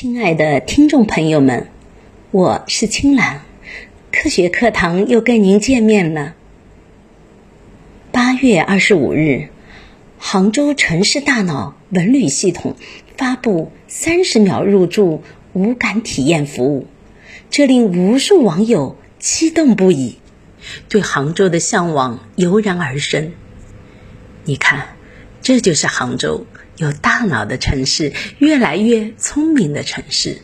亲爱的听众朋友们，我是青兰，科学课堂又跟您见面了。八月二十五日，杭州城市大脑文旅系统发布三十秒入住无感体验服务，这令无数网友激动不已，对杭州的向往油然而生。你看，这就是杭州。有大脑的城市，越来越聪明的城市。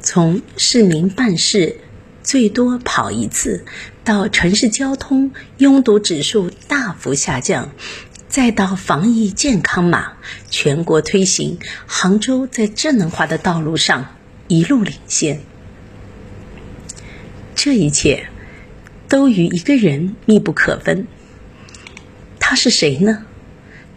从市民办事最多跑一次，到城市交通拥堵指数大幅下降，再到防疫健康码全国推行，杭州在智能化的道路上一路领先。这一切都与一个人密不可分。他是谁呢？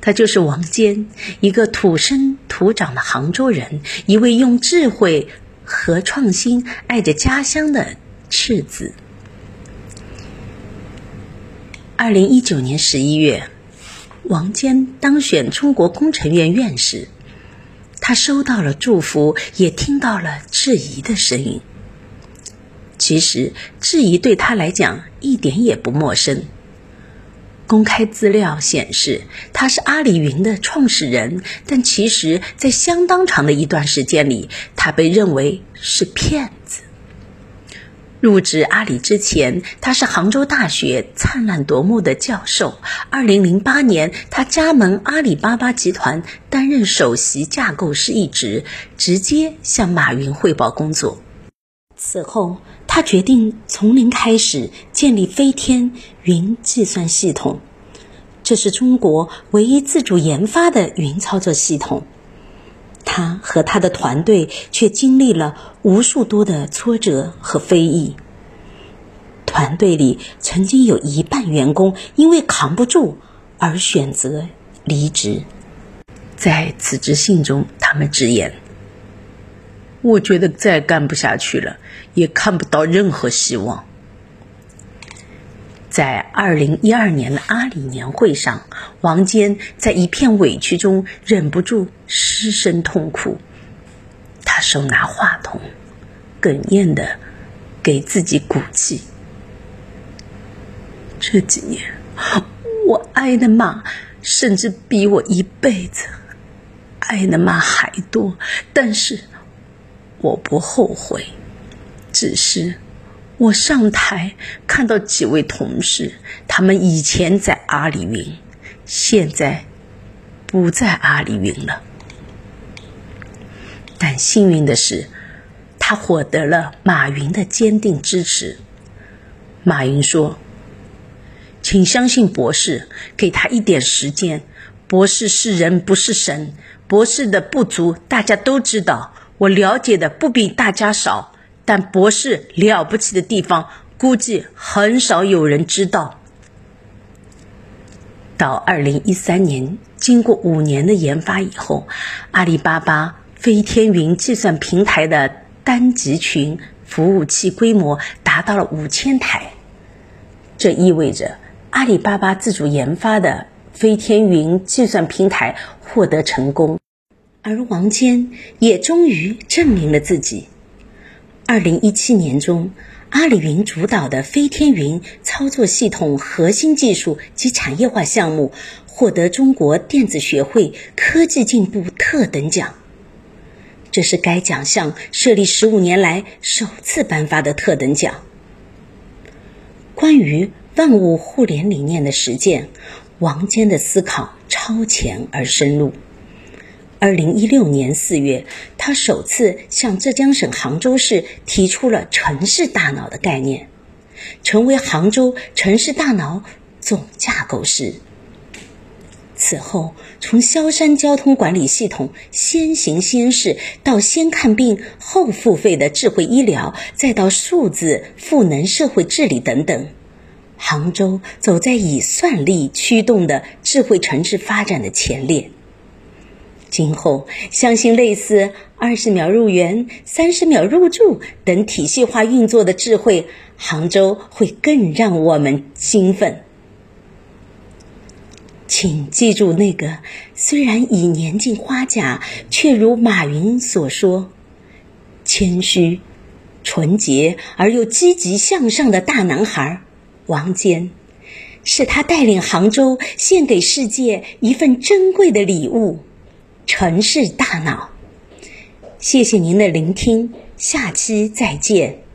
他就是王坚，一个土生土长的杭州人，一位用智慧和创新爱着家乡的赤子。二零一九年十一月，王坚当选中国工程院院士，他收到了祝福，也听到了质疑的声音。其实，质疑对他来讲一点也不陌生。公开资料显示，他是阿里云的创始人，但其实，在相当长的一段时间里，他被认为是骗子。入职阿里之前，他是杭州大学灿烂夺目的教授。二零零八年，他加盟阿里巴巴集团，担任首席架构师一职，直接向马云汇报工作。此后，他决定从零开始建立飞天云计算系统，这是中国唯一自主研发的云操作系统。他和他的团队却经历了无数多的挫折和非议。团队里曾经有一半员工因为扛不住而选择离职。在辞职信中，他们直言。我觉得再干不下去了，也看不到任何希望。在二零一二年的阿里年会上，王坚在一片委屈中忍不住失声痛哭。他手拿话筒，哽咽的给自己鼓气。这几年，我挨的骂甚至比我一辈子挨的骂还多，但是。我不后悔，只是我上台看到几位同事，他们以前在阿里云，现在不在阿里云了。但幸运的是，他获得了马云的坚定支持。马云说：“请相信博士，给他一点时间。博士是人，不是神。博士的不足，大家都知道。”我了解的不比大家少，但博士了不起的地方，估计很少有人知道。到二零一三年，经过五年的研发以后，阿里巴巴飞天云计算平台的单集群服务器规模达到了五千台，这意味着阿里巴巴自主研发的飞天云计算平台获得成功。而王坚也终于证明了自己。二零一七年中，阿里云主导的飞天云操作系统核心技术及产业化项目获得中国电子学会科技进步特等奖。这是该奖项设立十五年来首次颁发的特等奖。关于万物互联理念的实践，王坚的思考超前而深入。二零一六年四月，他首次向浙江省杭州市提出了“城市大脑”的概念，成为杭州城市大脑总架构师。此后，从萧山交通管理系统“先行先试”到先看病后付费的智慧医疗，再到数字赋能社会治理等等，杭州走在以算力驱动的智慧城市发展的前列。今后，相信类似二十秒入园、三十秒入住等体系化运作的智慧，杭州会更让我们兴奋。请记住那个虽然已年近花甲，却如马云所说，谦虚、纯洁而又积极向上的大男孩王坚。是他带领杭州献给世界一份珍贵的礼物——城市大脑。谢谢您的聆听，下期再见。